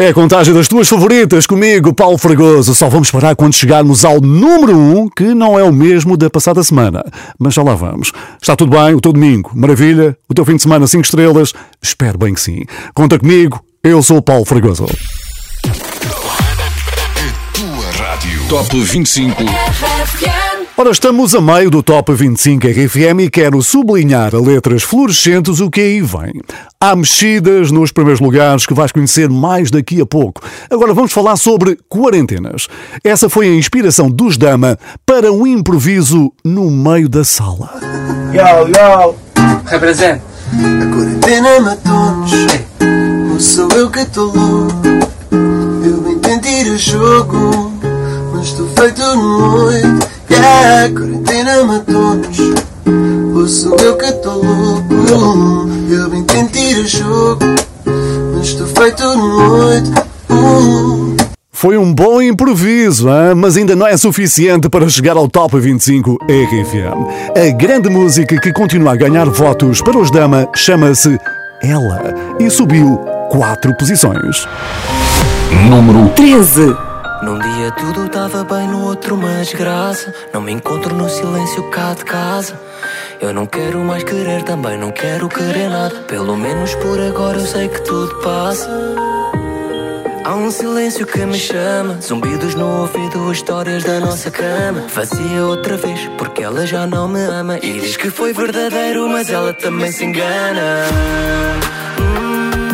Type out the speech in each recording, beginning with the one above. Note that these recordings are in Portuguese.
É a contagem das tuas favoritas comigo, Paulo Fragoso. Só vamos parar quando chegarmos ao número 1, que não é o mesmo da passada semana. Mas já lá vamos. Está tudo bem? O teu domingo? Maravilha? O teu fim de semana 5 estrelas? Espero bem que sim. Conta comigo. Eu sou o Paulo Fragoso. Tua rádio. Top 25. Ora, estamos a meio do Top 25 RFM e quero sublinhar a letras fluorescentes o que aí vem. Há mexidas nos primeiros lugares que vais conhecer mais daqui a pouco. Agora vamos falar sobre quarentenas. Essa foi a inspiração dos Dama para um improviso no meio da sala. Yo, yo, Represente. a quarentena matou-nos. Ou sou eu que estou louco? Eu ir a jogo, mas estou feito no oito. Yeah, a quarentena matou-nos. Ou sou eu que estou louco? Eu bem tentei ir a jogo, mas estou feito no oito. Uh. Foi um bom improviso, hein? mas ainda não é suficiente para chegar ao Top 25 RFM. A grande música que continua a ganhar votos para os Dama chama-se Ela e subiu quatro posições. Número 13. Num dia tudo estava bem, no outro uma desgraça. Não me encontro no silêncio cá de casa. Eu não quero mais querer, também não quero querer nada. Pelo menos por agora eu sei que tudo passa. Há um silêncio que me chama, zumbidos no ouvido, histórias da nossa cama. Vazia outra vez, porque ela já não me ama. E diz que foi verdadeiro, mas ela também se engana. Hum,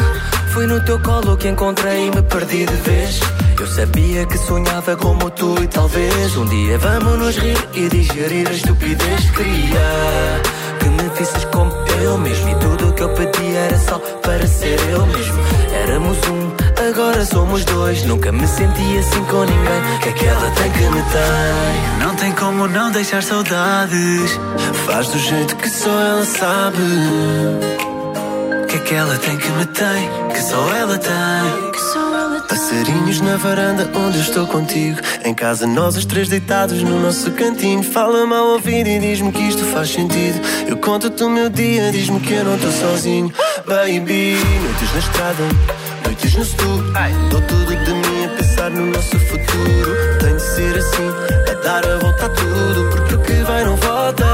Foi no teu colo que encontrei e me perdi de vez. Eu sabia que sonhava como tu e talvez um dia vamos nos rir e digerir a estupidez. Queria que me visses como eu mesmo e tudo o que eu pedi era só para ser eu mesmo. Éramos um, agora somos dois. Nunca me senti assim com ninguém. Que aquela tem que me tem. Não tem como não deixar saudades. Faz do jeito que só ela sabe. Que aquela tem que me tem, que só ela tem. Passarinhos na varanda onde estou contigo. Em casa, nós os três deitados no nosso cantinho. Fala-me ao ouvido e diz-me que isto faz sentido. Eu conto-te o meu dia, diz-me que eu não estou sozinho. Baby, noites na estrada, noites no sul. Dou tudo de mim a pensar no nosso futuro. Tem de ser assim, a dar a volta a tudo. Porque o que vai não volta.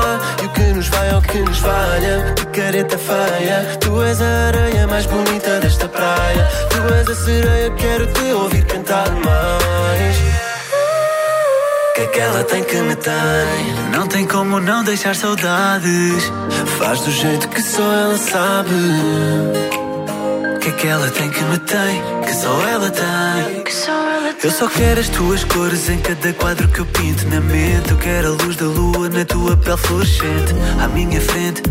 E nos vai é o que nos valha. Que careta feia, tu és a areia mais bonita desta praia. Tu és a sereia, quero te ouvir cantar mais. Que aquela tem que me tem. Não tem como não deixar saudades. Faz do jeito que só ela sabe. Que aquela tem que me tem, que só ela tem. Eu só quero as tuas cores em cada quadro que eu pinto na mente. Eu quero a luz da lua na tua pele fluorescente. À minha frente,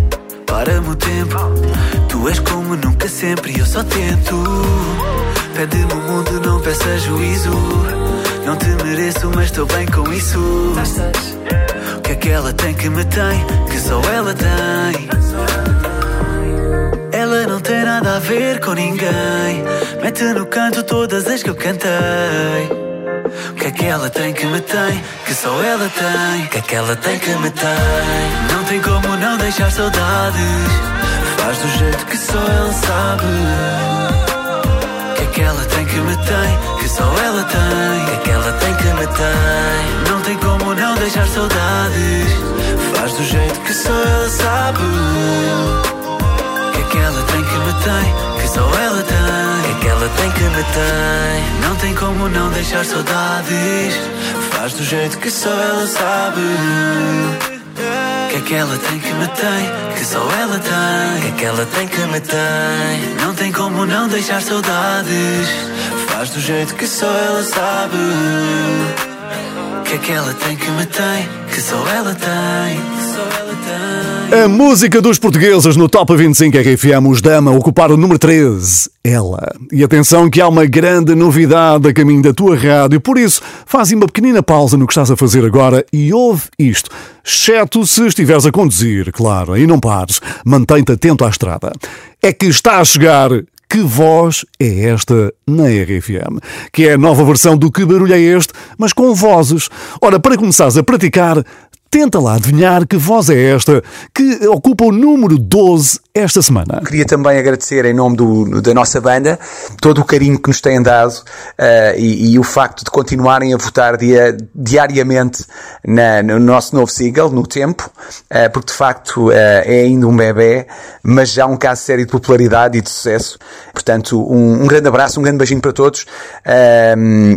para-me o tempo. Tu és como nunca sempre e eu só tento. Pede-me o mundo, não peça juízo. Não te mereço, mas estou bem com isso. O que aquela tem que me tem, que só ela tem. Ela não tem nada a ver com ninguém. Mete no canto todas as que eu cantei. O que é que ela tem que me tem? Que só ela tem. O que é que ela tem que me tem? Não tem como não deixar saudades. Faz do jeito que só ela sabe. O que é que ela tem que me tem? Que só ela tem. O que é que ela tem que me tem? Não tem como não deixar saudades. Faz do jeito que só ela sabe. É que ela tem que me tem? Que só ela tem. É que ela tem que me tem? Não tem como não deixar saudades. Faz do jeito que só ela sabe. Que é que ela tem que me tem? Que só ela tem. Que é que ela tem que me tem? Não tem como não deixar saudades. Faz do jeito que só ela sabe. Que é que ela tem que me tem, que só ela tem, só ela tem. A música dos portugueses no Top 25 RFM, os Dama, ocuparam o número 13, ela. E atenção que há uma grande novidade a caminho da tua rádio, por isso faz uma pequenina pausa no que estás a fazer agora e ouve isto. Exceto se estiveres a conduzir, claro, e não pares, mantém-te atento à estrada. É que está a chegar que voz é esta na RFM? Que é a nova versão do Que Barulho é Este, mas com vozes. Ora, para começares a praticar, Tenta lá adivinhar que voz é esta que ocupa o número 12 esta semana. Queria também agradecer, em nome do, da nossa banda, todo o carinho que nos têm dado uh, e, e, o facto de continuarem a votar dia, diariamente na, no nosso novo single, no tempo, uh, porque de facto uh, é ainda um bebê, mas já um caso sério de popularidade e de sucesso. Portanto, um, um grande abraço, um grande beijinho para todos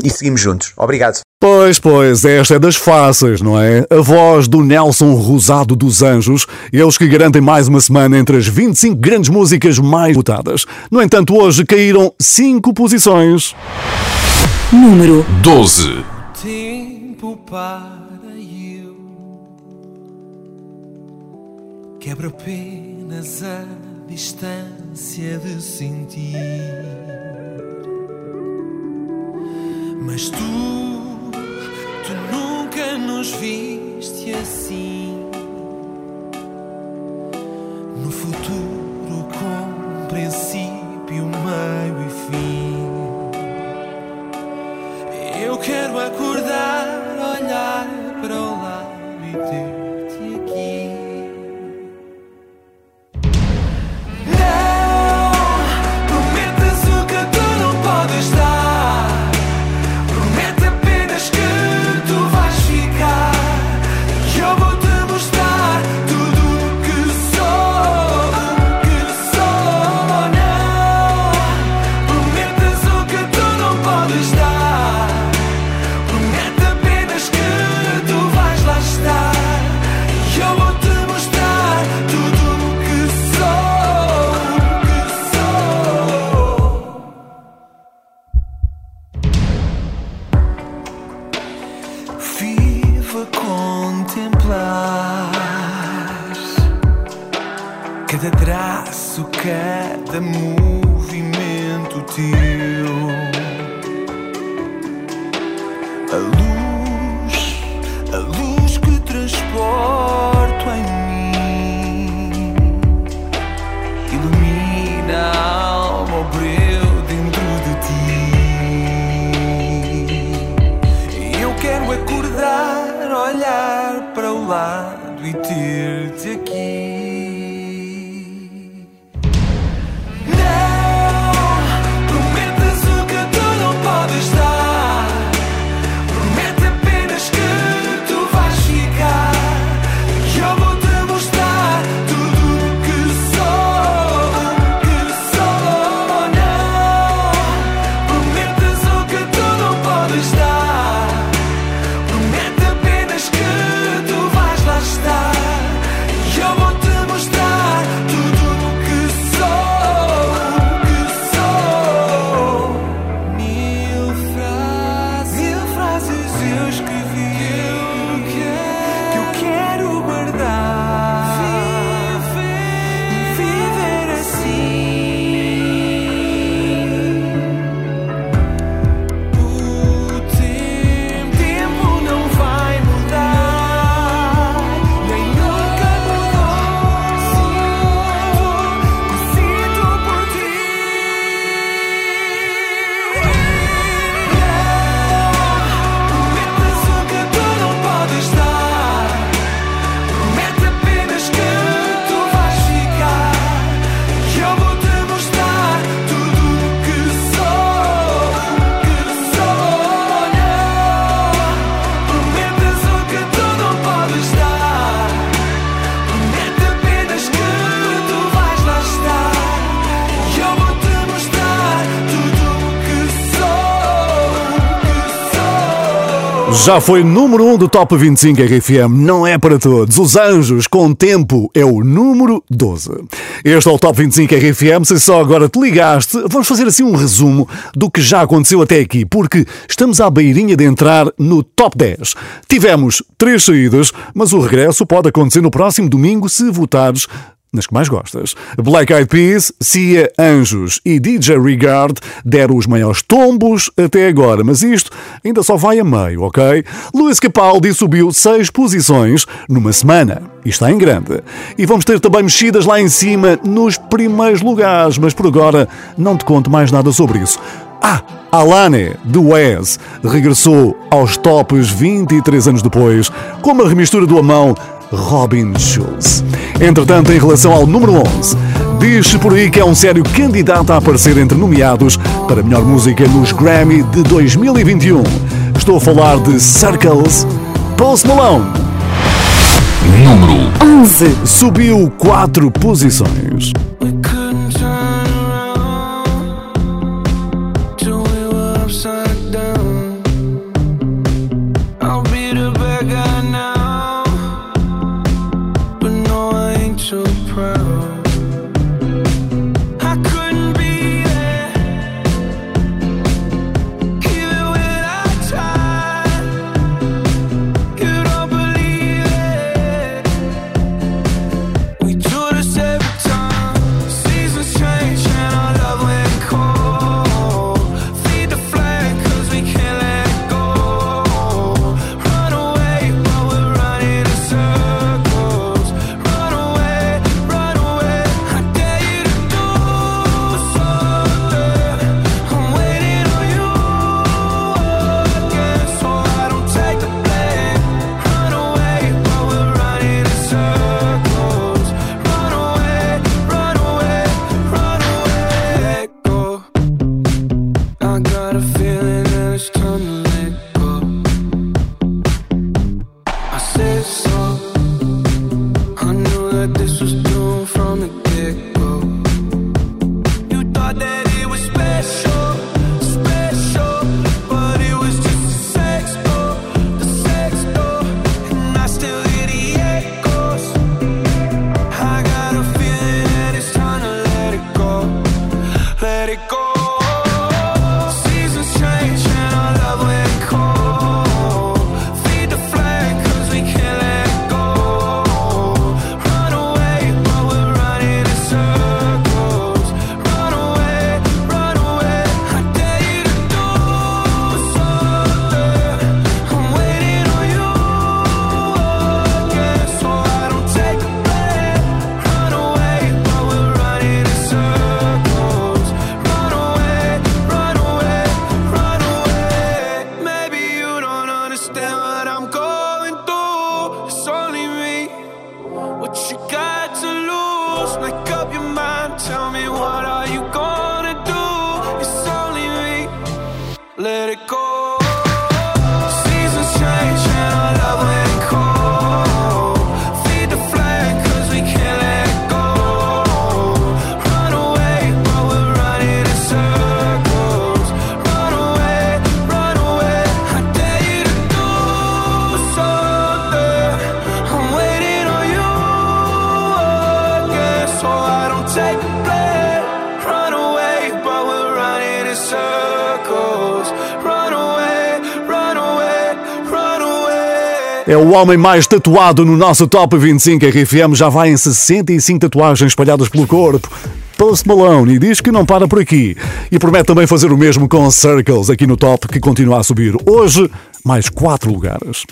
e seguimos juntos. Obrigado. Pois, pois, esta é das fáceis, não é? A voz do Nelson Rosado dos Anjos, eles que garantem mais uma semana entre as 25 grandes músicas mais votadas. No entanto, hoje caíram 5 posições. Número 12. Tempo para eu quebra apenas a distância de sentir. Mas tu nos viste assim. No futuro com princípio, meio e fim. Eu quero acordar, olhar para o lado e ter. Já foi número 1 um do Top 25 RFM, não é para todos. Os Anjos com Tempo é o número 12. Este é o Top 25 RFM. Se só agora te ligaste, vamos fazer assim um resumo do que já aconteceu até aqui, porque estamos à beirinha de entrar no Top 10. Tivemos três saídas, mas o regresso pode acontecer no próximo domingo se votares nas que mais gostas. Black Eyed Peas, Cia Anjos e DJ Regard deram os maiores tombos até agora, mas isto ainda só vai a meio, ok? Luís Capaldi subiu seis posições numa semana. E está em grande. E vamos ter também mexidas lá em cima nos primeiros lugares, mas por agora não te conto mais nada sobre isso. Ah, Alane, de Wes, regressou aos tops 23 anos depois, com uma remistura do Amão Robin Schulz. Entretanto, em relação ao número 11, diz-se por aí que é um sério candidato a aparecer entre nomeados para melhor música nos Grammy de 2021. Estou a falar de Circles, Post Malone. Número 11. Subiu 4 posições. O homem mais tatuado no nosso Top 25 RFM. Já vai em 65 tatuagens espalhadas pelo corpo. Post Malone e diz que não para por aqui. E promete também fazer o mesmo com Circles aqui no top, que continua a subir. Hoje, mais 4 lugares.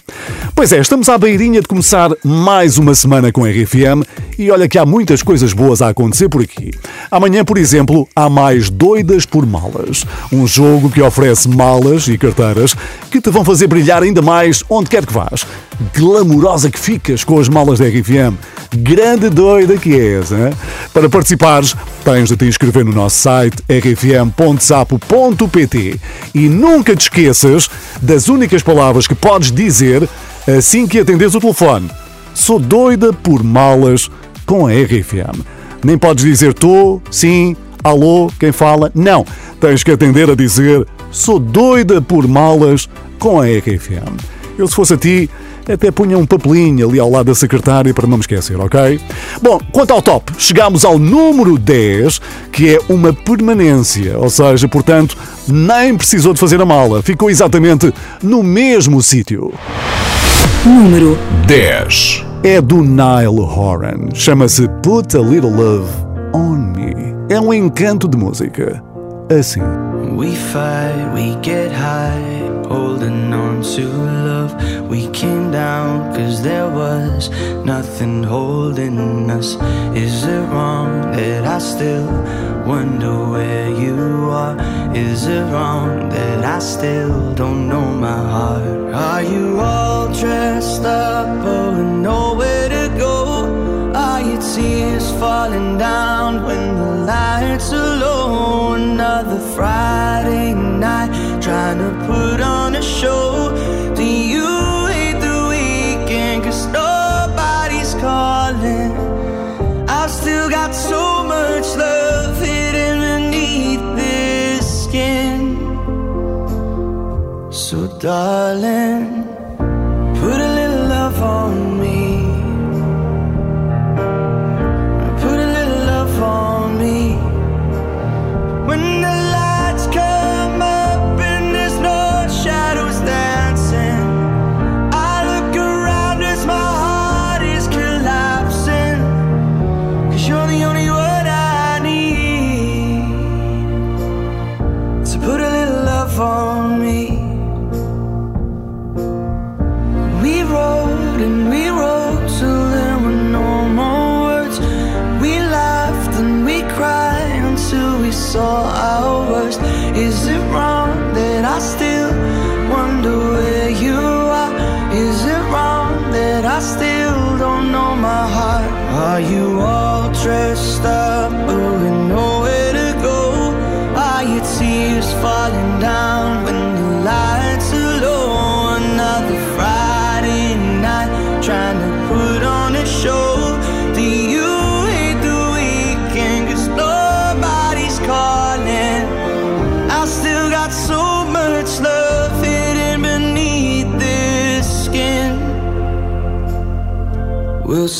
Pois é, estamos à beirinha de começar mais uma semana com RFM e olha que há muitas coisas boas a acontecer por aqui. Amanhã, por exemplo, há mais Doidas por Malas. Um jogo que oferece malas e carteiras que te vão fazer brilhar ainda mais onde quer que vás. Glamurosa que ficas com as malas da RFM. Grande doida que és, hein? Para participares, tens de te inscrever no nosso site rfm.sapo.pt e nunca te esqueças das únicas palavras que podes dizer assim que atendes o telefone. Sou doida por malas com a RFM. Nem podes dizer tô, sim, alô, quem fala. Não. Tens que atender a dizer sou doida por malas com a RFM. Eu, se fosse a ti, até punha um papelinho ali ao lado da secretária para não me esquecer, ok? Bom, quanto ao top, chegamos ao número 10, que é uma permanência, ou seja, portanto, nem precisou de fazer a mala, ficou exatamente no mesmo sítio. Número 10. É do Nile Horan, chama-se Put a Little Love on Me. É um encanto de música. Assim. We fight, we get high, holding on to love. We came down cause there was nothing holding us. Is it wrong that I still wonder where you are? Is it wrong that I still don't know my heart? Are you all dressed up, with nowhere to go? Are your tears falling down when the lights are low? Another Friday night, trying to put on a show. So much love hidden beneath this skin. So, darling, put a little love on me.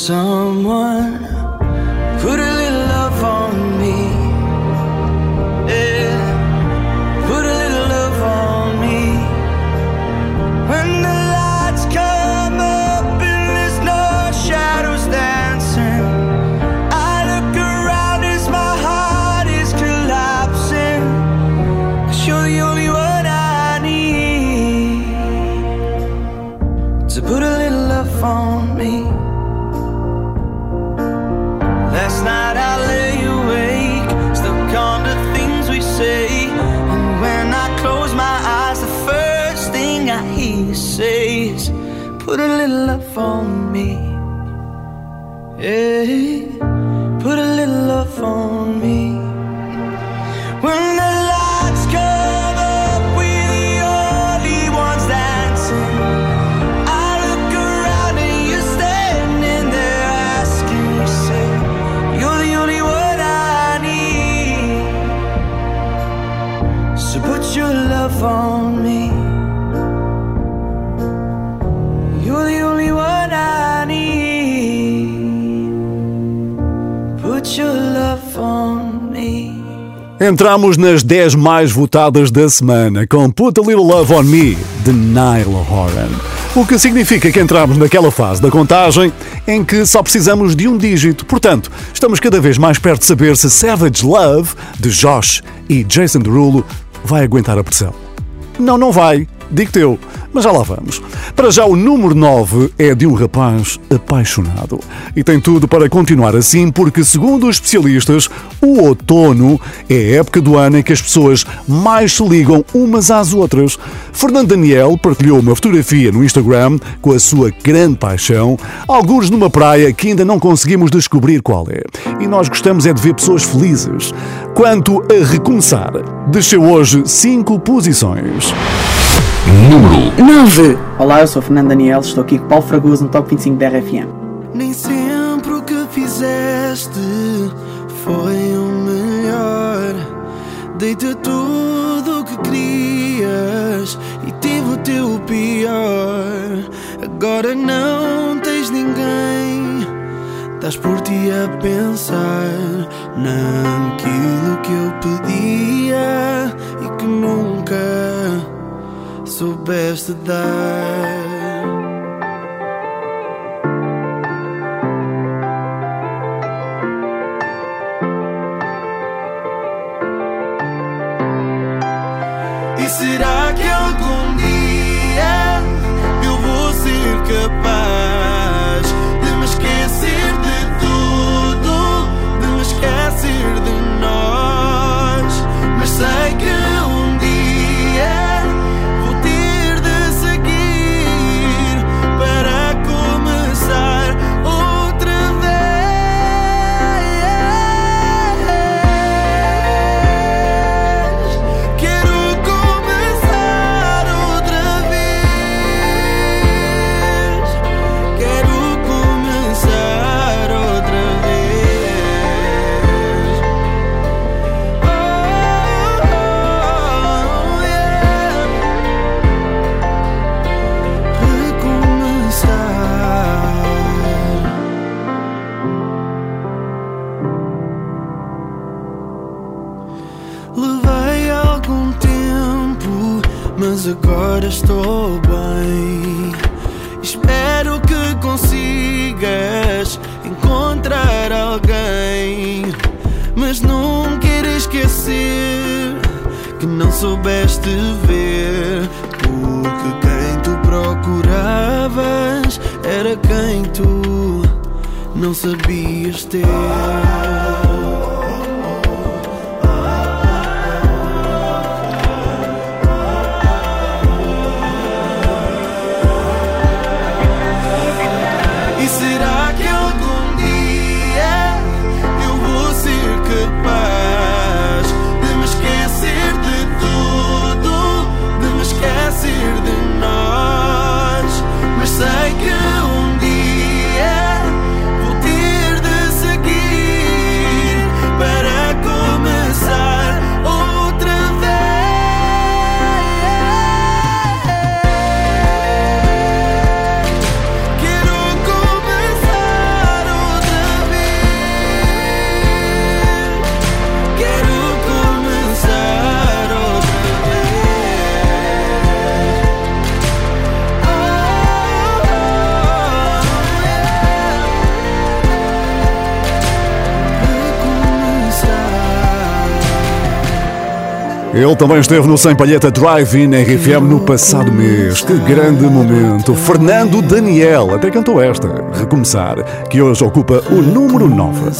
Someone put a little love on me? Yeah, put a little love on me. When the lights come up and there's no shadows dancing, I look around as my heart is collapsing. Cause you're the only one I need to put a little love on me. Put a little love on me. Yeah, put a little love on Entramos nas 10 mais votadas da semana com Put a Little Love on Me, de Nile Horan. O que significa que entramos naquela fase da contagem em que só precisamos de um dígito. Portanto, estamos cada vez mais perto de saber se Savage Love, de Josh e Jason Derulo, vai aguentar a pressão. Não, não vai. Digo-te eu, mas já lá vamos. Para já, o número 9 é de um rapaz apaixonado. E tem tudo para continuar assim, porque, segundo os especialistas, o outono é a época do ano em que as pessoas mais se ligam umas às outras. Fernando Daniel partilhou uma fotografia no Instagram com a sua grande paixão, alguns numa praia que ainda não conseguimos descobrir qual é. E nós gostamos é de ver pessoas felizes. Quanto a recomeçar, desceu hoje 5 posições. Número 9. Olá, eu sou o Fernando Daniel, estou aqui com Paulo Fragoso no Top 25 da RFM. Nem sempre o que fizeste foi o melhor. Dei-te tudo o que querias e tive o teu pior. Agora não tens ninguém. Estás por ti a pensar naquilo que eu pedia e que nunca soubeste dar. mas agora estou bem. Espero que consigas encontrar alguém, mas nunca irei esquecer que não soubeste ver. Porque quem tu procuravas era quem tu não sabias ter. Ele também esteve no Sem Palheta Drive-In RFM no passado mês. Que grande momento. Fernando Daniel até cantou esta, Recomeçar, que hoje ocupa o número 9.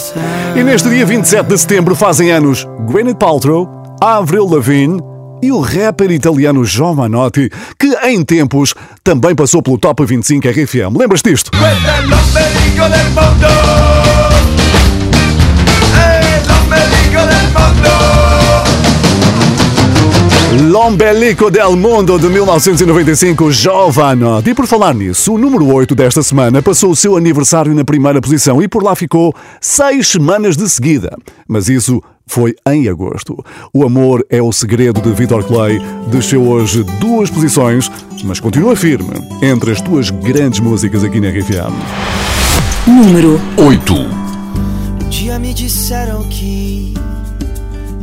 E neste dia 27 de setembro fazem anos Gwyneth Paltrow, Avril Lavigne e o rapper italiano Giovanotti, que em tempos também passou pelo Top 25 RFM. Lembras disto? L'Ombelico del Mundo de 1995, Giovanotti. E por falar nisso, o número 8 desta semana passou o seu aniversário na primeira posição e por lá ficou seis semanas de seguida. Mas isso foi em agosto. O Amor é o Segredo de Vitor Clay desceu hoje duas posições, mas continua firme entre as tuas grandes músicas aqui na RFM. Número 8 Um dia me disseram que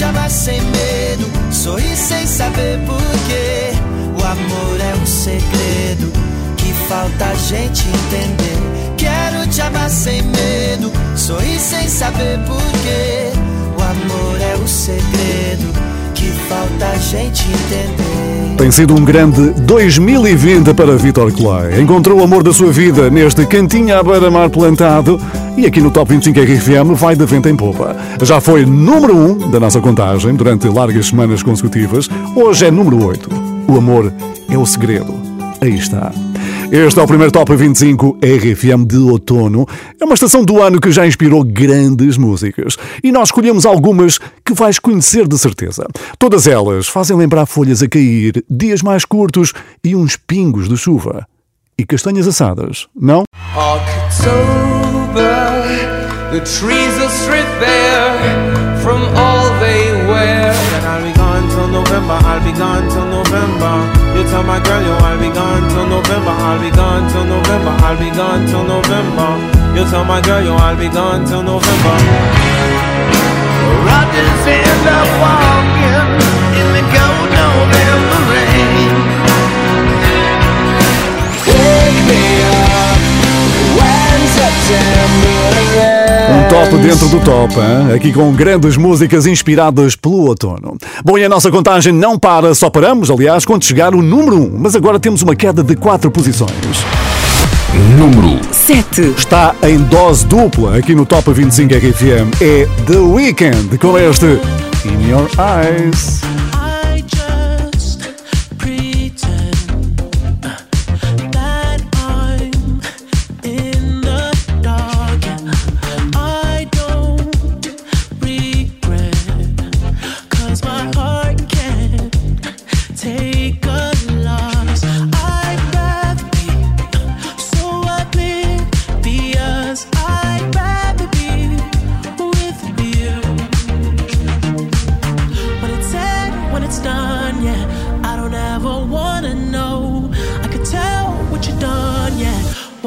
Te amar sem medo, sorrir sem saber porquê. O amor é um segredo que falta a gente entender. Quero te amar sem medo, sorrir sem saber porquê. O amor é o segredo que falta a gente entender. Tem sido um grande 2020 para Vitor Clay. Encontrou o amor da sua vida neste cantinho à beira-mar plantado e aqui no Top 25 RFM vai de vento em popa. Já foi número 1 da nossa contagem durante largas semanas consecutivas. Hoje é número 8. O amor é o segredo. Aí está. Este é o primeiro Top 25 RFM de outono. É uma estação do ano que já inspirou grandes músicas. E nós escolhemos algumas que vais conhecer de certeza. Todas elas fazem lembrar folhas a cair, dias mais curtos e uns pingos de chuva. E castanhas assadas, não? October, the trees are stripped bare from all they wear. And I'll be gone till November, I'll be gone till November. You tell my girl, yo, I'll be gone till November, I'll be gone till November, I'll be gone till November. You tell my girl, yo, I'll be gone till November. I just end up walking in the cold November rain. Um top dentro do top, hein? aqui com grandes músicas inspiradas pelo outono. Bom, e a nossa contagem não para, só paramos, aliás, quando chegar o número 1, mas agora temos uma queda de 4 posições. Número 7. Está em dose dupla aqui no Top 25 RFM. É The Weeknd com este In Your Eyes.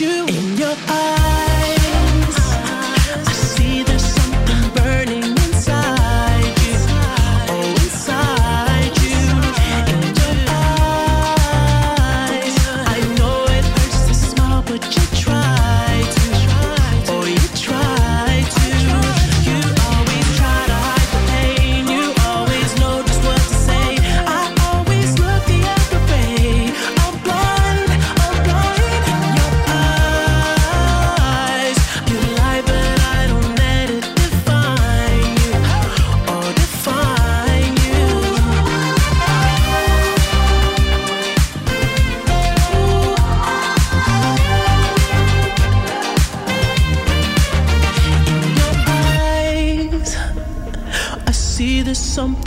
you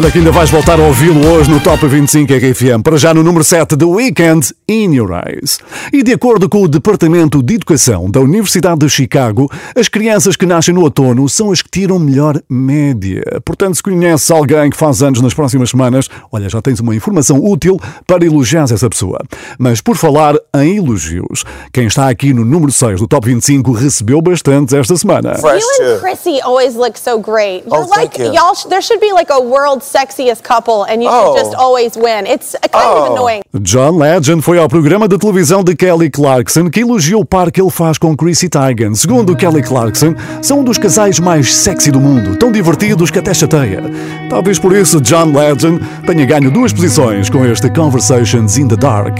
Olha que ainda vais voltar a ouvi-lo hoje no Top 25 RFM. Para já no número 7, The Weekend, In Your Eyes. E de acordo com o Departamento de Educação da Universidade de Chicago, as crianças que nascem no outono são as que tiram melhor média. Portanto, se conheces alguém que faz anos nas próximas semanas, olha, já tens uma informação útil para elogiar essa pessoa. Mas por falar em elogios, quem está aqui no número 6 do Top 25 recebeu bastantes esta semana. You and Chrissy always look so great. You're Oh, thank like you. all sh- there should be like a world's sexiest couple, and you Oh. should just always win. It's kind of annoying. John Legend foi ao programa de televisão de Kelly Clarkson que elogiou o par que ele faz com Chrissy Teigen. Segundo Kelly Clarkson, são um dos casais mais sexy do mundo, tão divertidos que até chateia. Talvez por isso John Legend tenha ganho duas posições com este Conversations in the Dark.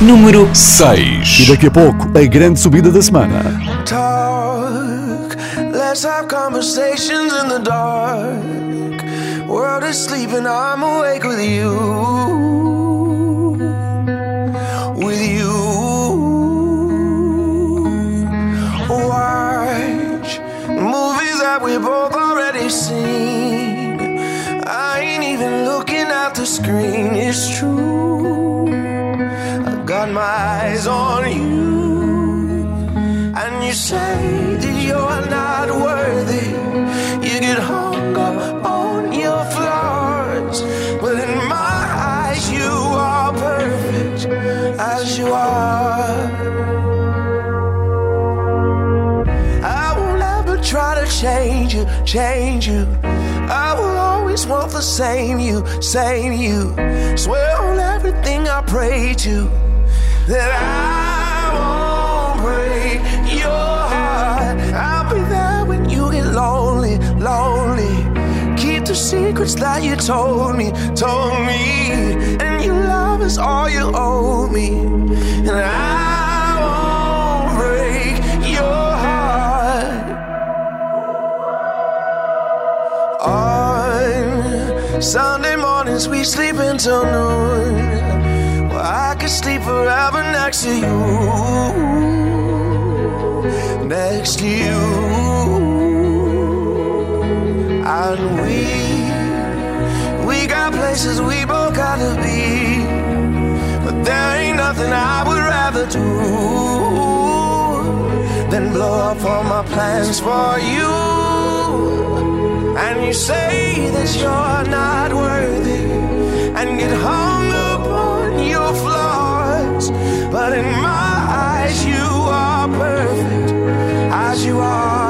Número 6. E daqui a pouco, a grande subida da semana. talk. Let's have conversations in the dark. World is sleeping, I'm awake with you. With you. Watch movies that we both already seen. I ain't even looking at the screen, it's true. I got my eyes on you. And you say that you're not worthy. You get hung up on as you are. I won't ever try to change you, change you. I will always want the same you, same you. Swear on everything I pray to that I won't break secrets that you told me, told me. And your love is all you owe me. And I won't break your heart. On Sunday mornings we sleep until noon. Well, I could sleep forever next to you. Next to you. And we, we got places we both gotta be. But there ain't nothing I would rather do than blow up all my plans for you. And you say that you're not worthy and get hung up on your flaws. But in my eyes, you are perfect as you are,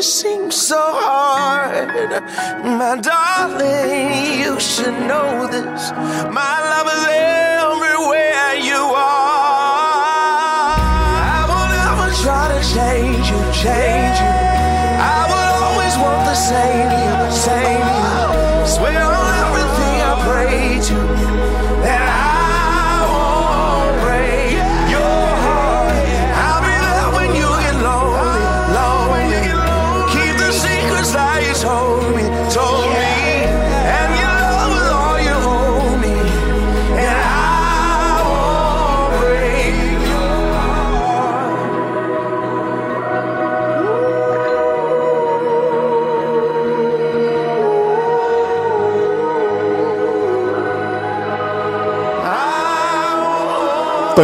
it seems so hard. My darling, you should know this. My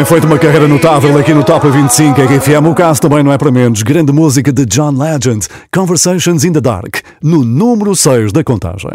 feito uma carreira notável aqui no Top 25 RFM. O caso também não é para menos. Grande música de John Legend, Conversations in the Dark, no número 6 da contagem.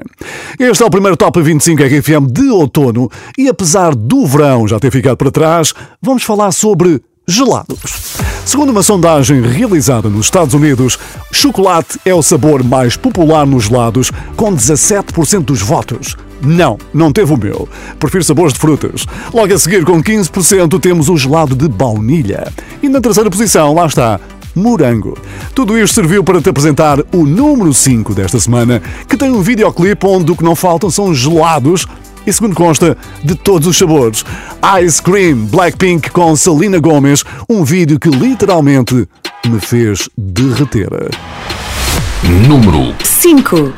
Este é o primeiro Top 25 RFM de outono e apesar do verão já ter ficado para trás, vamos falar sobre gelados. Segundo uma sondagem realizada nos Estados Unidos, chocolate é o sabor mais popular nos gelados, com 17% dos votos. Não, não teve o meu. Prefiro sabores de frutas. Logo a seguir, com 15%, temos o gelado de baunilha. E na terceira posição, lá está, morango. Tudo isto serviu para te apresentar o número 5 desta semana, que tem um videoclipe onde o que não faltam são gelados e, segundo consta, de todos os sabores. Ice Cream Blackpink com Selena Gomez, um vídeo que literalmente me fez derreter. Número 5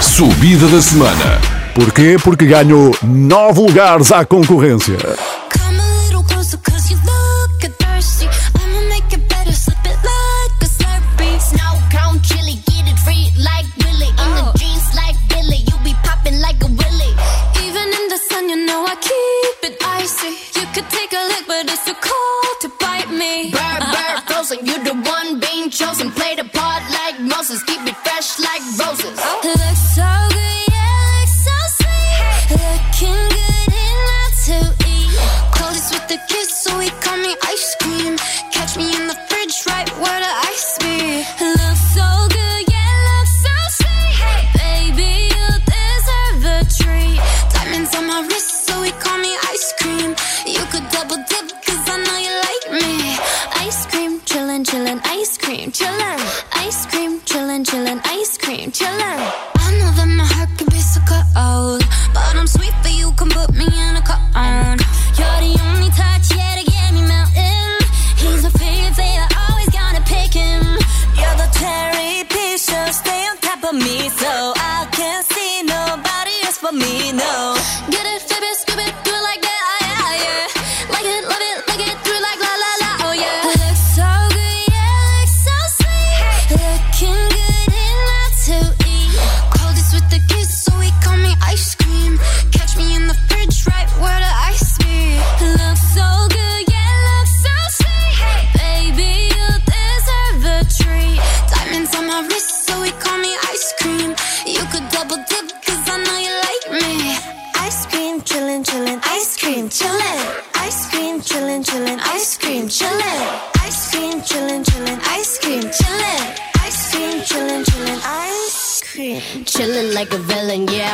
Subida da semana. Porquê? Porque ganhou nove lugares à concorrência.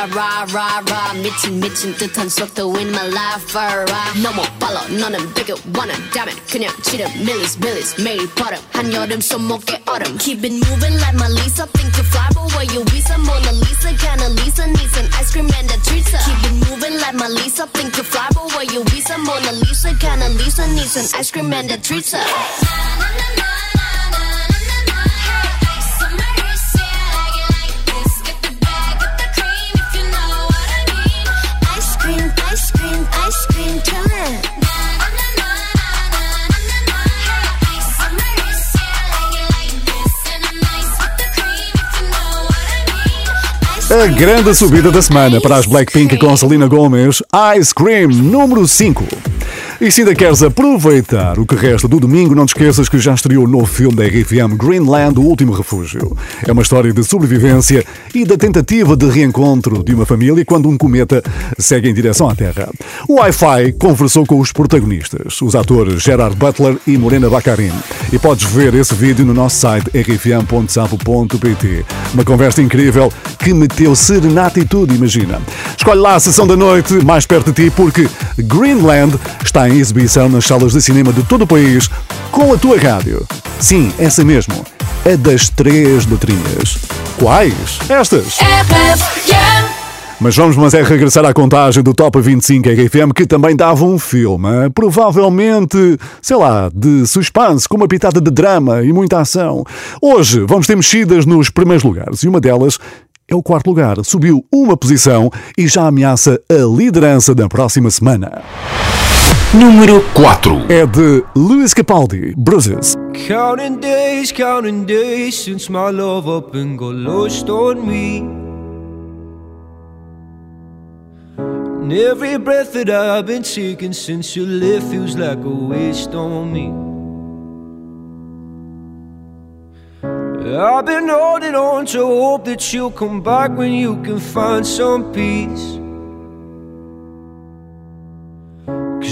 villain, yeah, rah, rah, rah. 미친, 미친 듯한 속도 in my life, alright. 너무 빨라, 너는 되게 원한다면 그냥 치름, 밀리스, 밀리스, 매일 버릇. 한여름 손목에 얼음. Keep it moving like my Lisa. Think you fly, but where you visa? Mona Lisa, kinda Lisa, needs an ice cream and a treat. Keep it moving like my Lisa. Think you fly, but where you visa? Mona Lisa, kinda Lisa, needs an ice cream and a treat. Ice A grande subida da semana para as Blackpink com Selena Gomez, Ice Cream número 5. E se ainda queres aproveitar o que resta do domingo, não te esqueças que já estreou o novo filme da RFM Greenland, O Último Refúgio. É uma história de sobrevivência e da tentativa de reencontro de uma família quando um cometa segue em direção à Terra. O Wi-Fi conversou com os protagonistas, os atores Gerard Butler e Morena Baccarin. E podes ver esse vídeo no nosso site rfm.sapo.pt. Uma conversa incrível que meteu serenata e tudo, imagina. Escolhe lá a sessão da noite mais perto de ti porque Greenland está em exibição nas salas de cinema de todo o país com a tua rádio. Sim, essa mesmo. A das três letrinhas. Quais? Estas. Mas vamos, mas é regressar à contagem do Top 25 RFM que também dava um filme, provavelmente, sei lá, de suspense, com uma pitada de drama e muita ação. Hoje vamos ter mexidas nos primeiros lugares e uma delas é o quarto lugar. Subiu uma posição e já ameaça a liderança da próxima semana. Número 4 É de Luis Capaldi, Bruises. Counting days, counting days since my love up and got lost on me. And every breath that I've been taking since you left feels like a waste on me. I've been holding on to hope that you'll come back when you can find some peace.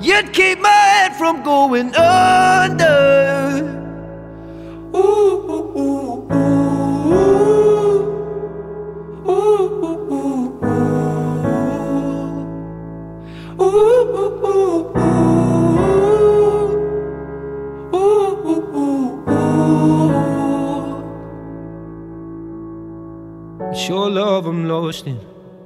You'd keep my head from going under. Ooh, ooh, love I'm lost in.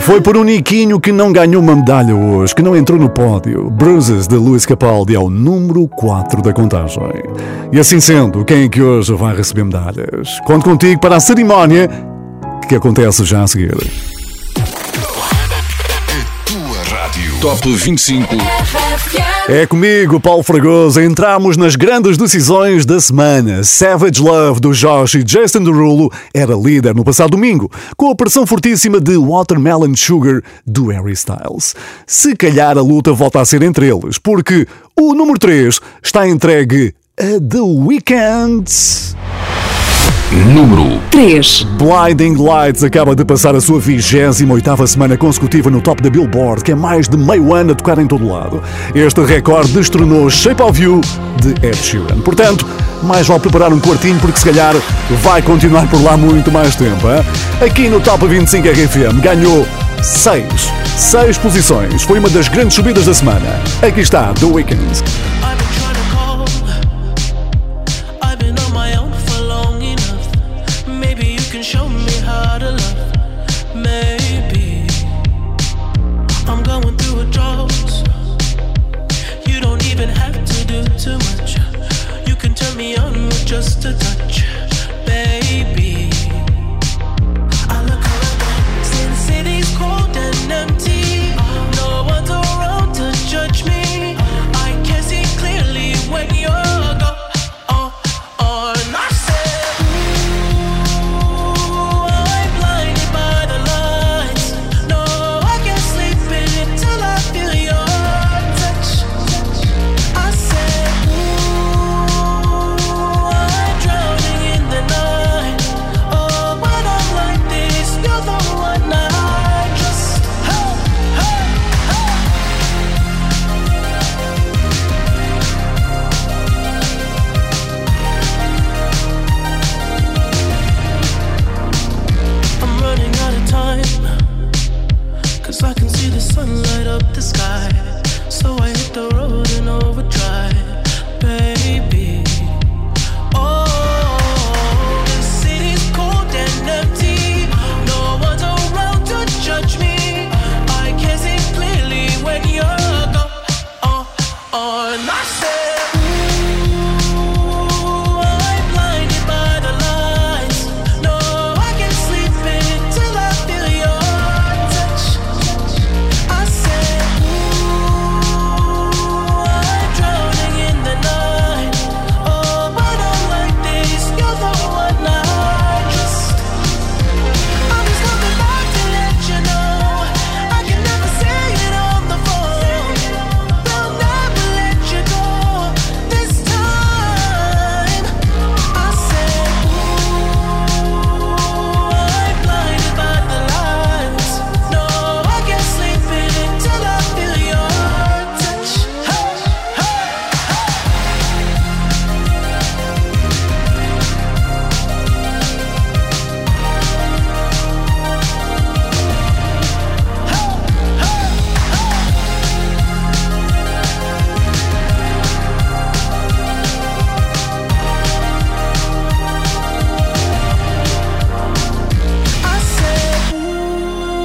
Foi por um Niquinho que não ganhou uma medalha hoje, que não entrou no pódio. Bruises de Luís Capaldi é o número 4 da contagem. E assim sendo, quem é que hoje vai receber medalhas? Conto contigo para a cerimónia que acontece já a seguir. Top 25. É comigo, Paulo Fragoso. Entramos nas grandes decisões da semana. Savage Love do Josh e Jason Derulo era líder no passado domingo, com a pressão fortíssima de Watermelon Sugar do Harry Styles. Se calhar a luta volta a ser entre eles, porque o número 3 está entregue a The Weeknd. Número 3. Blinding Lights acaba de passar a sua 28 semana consecutiva no top da Billboard, que é mais de meio ano a tocar em todo lado. Este recorde destronou Shape of You de Ed Sheeran. Portanto, mais vale preparar um quartinho porque se calhar vai continuar por lá muito mais tempo. Hein? Aqui no Top 25 RFM ganhou 6. 6 posições. Foi uma das grandes subidas da semana. Aqui está The Weeknd. Just a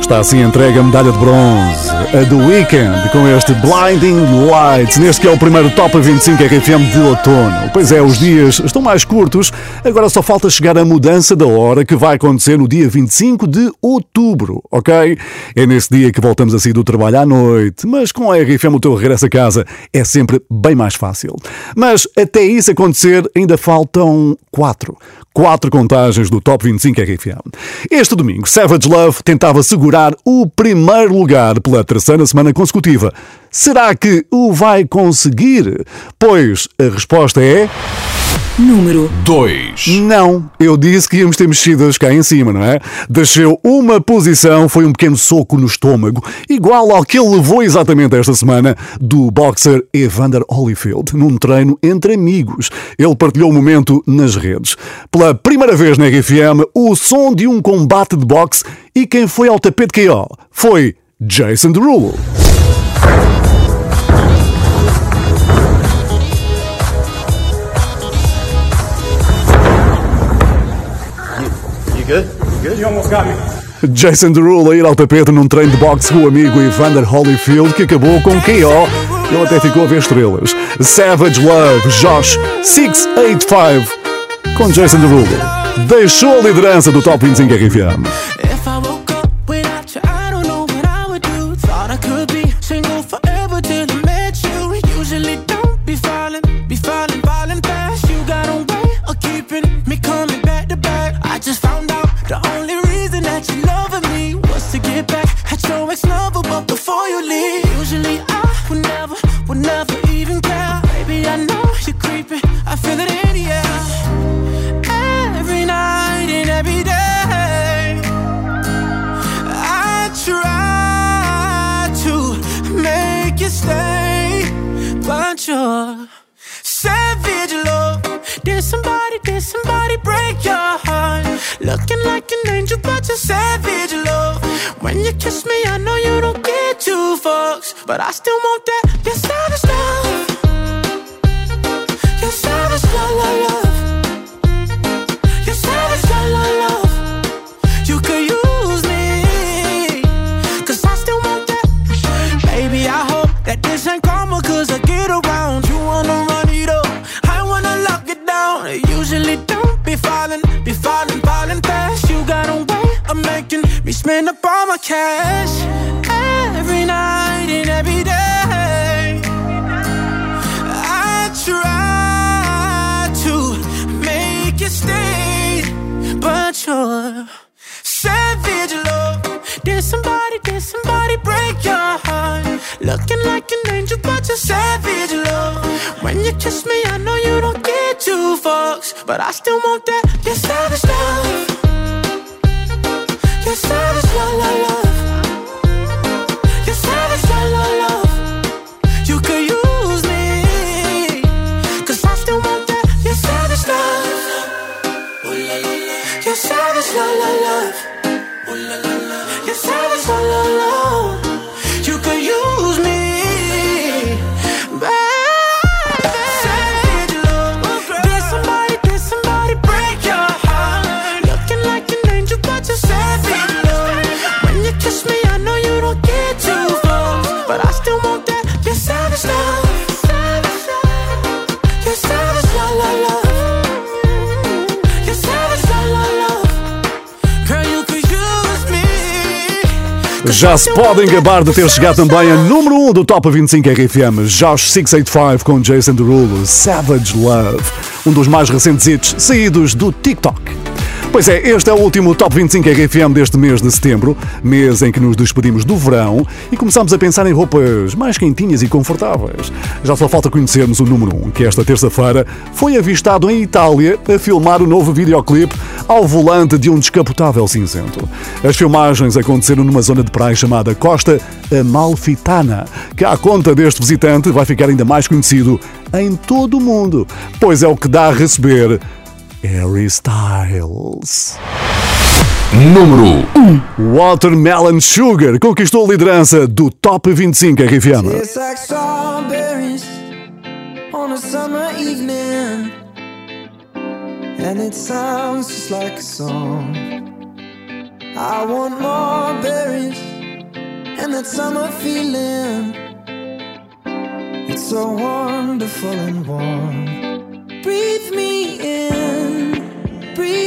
Está assim entregue a medalha de bronze a The Weeknd com este Blinding Lights, neste que é o primeiro Top 25 RFM de outono. Pois é, os dias estão mais curtos, agora só falta chegar a mudança da hora que vai acontecer no dia 25 de outubro, ok? É nesse dia que voltamos a sair do trabalho à noite, mas com a RFM o teu regresso a casa é sempre bem mais fácil. Mas até isso acontecer ainda faltam quatro quatro contagens do Top 25 RFM. Este domingo, Savage Love tentava segurar o primeiro lugar pela terceira semana consecutiva. Será que o vai conseguir? Pois a resposta é. Número 2. Não, eu disse que íamos ter mexidas cá em cima, não é? Desceu uma posição, foi um pequeno soco no estômago, igual ao que ele levou exatamente esta semana do boxer Evander Holyfield, num treino entre amigos. Ele partilhou o momento nas redes. Pela primeira vez na RFM, o som de um combate de boxe e quem foi ao tapete KO foi Jason Derulo. Good? You good? You almost got me. Jason Derulo a ir ao tapete num treino de boxe com o amigo Evander Holyfield que acabou com KO. Ele até ficou a ver estrelas. Savage Love, Josh 685 com Jason Derulo. Deixou a liderança do Top 25 RFM. Já se podem gabar de ter chegado também a número 1 um do Top 25 RFM, Josh 685 com Jason Derulo, Savage Love, um dos mais recentes hits saídos do TikTok. Pois é, este é o último Top 25 RFM deste mês de setembro, mês em que nos despedimos do verão e começamos a pensar em roupas mais quentinhas e confortáveis. Já só falta conhecermos o número 1, que esta terça-feira foi avistado em Itália a filmar o novo videoclipe ao volante de um descapotável cinzento. As filmagens aconteceram numa zona de praia chamada Costa Amalfitana, que à conta deste visitante vai ficar ainda mais conhecido em todo o mundo, pois é o que dá a receber Harry Styles. Número 1 Watermelon Sugar conquistou a liderança do Top 25 RFM. It's like strawberries on a summer evening, and it sounds just like a song. I want more berries and that summer feeling. It's so wonderful and warm. Breathe me in, breathe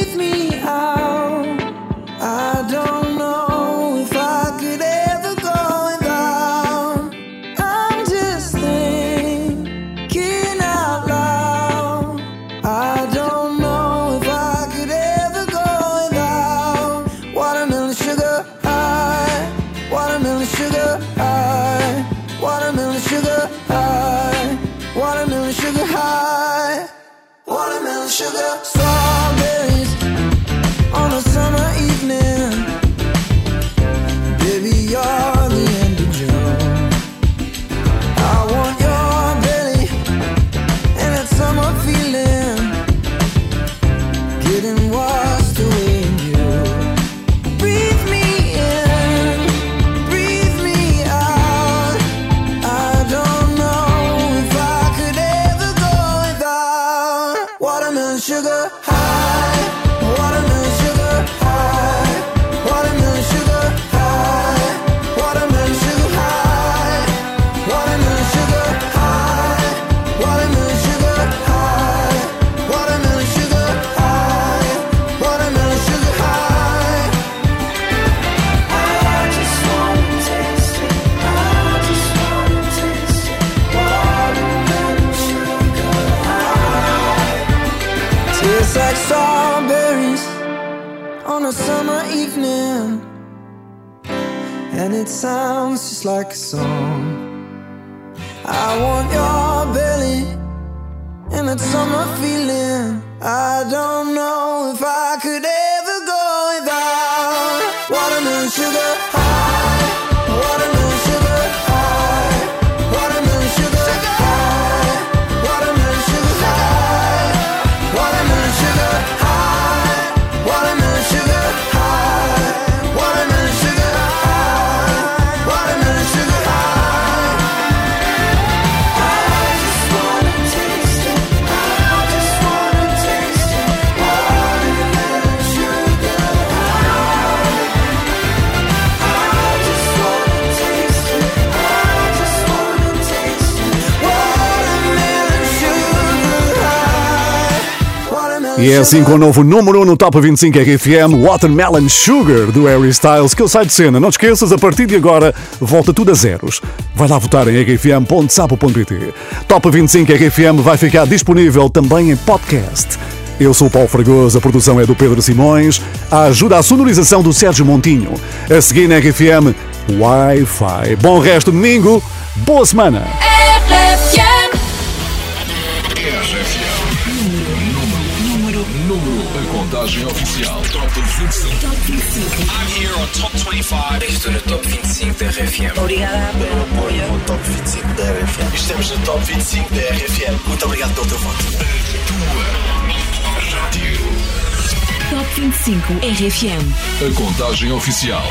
I want your belly and that summer feeling. I don't know if I could ever E é assim com o novo número 1 no Top 25 RFM, Watermelon Sugar, do Harry Styles, que eu saio de cena. Não te esqueças, a partir de agora, volta tudo a zeros. Vai lá votar em rfm.sapo.pt. Top 25 RFM vai ficar disponível também em podcast. Eu sou o Paulo Fragoso, a produção é do Pedro Simões, a ajuda à sonorização do Sérgio Montinho. A seguir na RFM, Wi-Fi. Bom resto de domingo, boa semana! Contagem oficial. Top 25. Top 25. I'm here on Top 25. Estou no Top 25 da RFM. Obrigada pelo apoio ao Top 25 da RFM. Estamos no Top 25 da RFM. Muito obrigado pelo teu voto. Rádio. Top 25 RFM. A contagem oficial.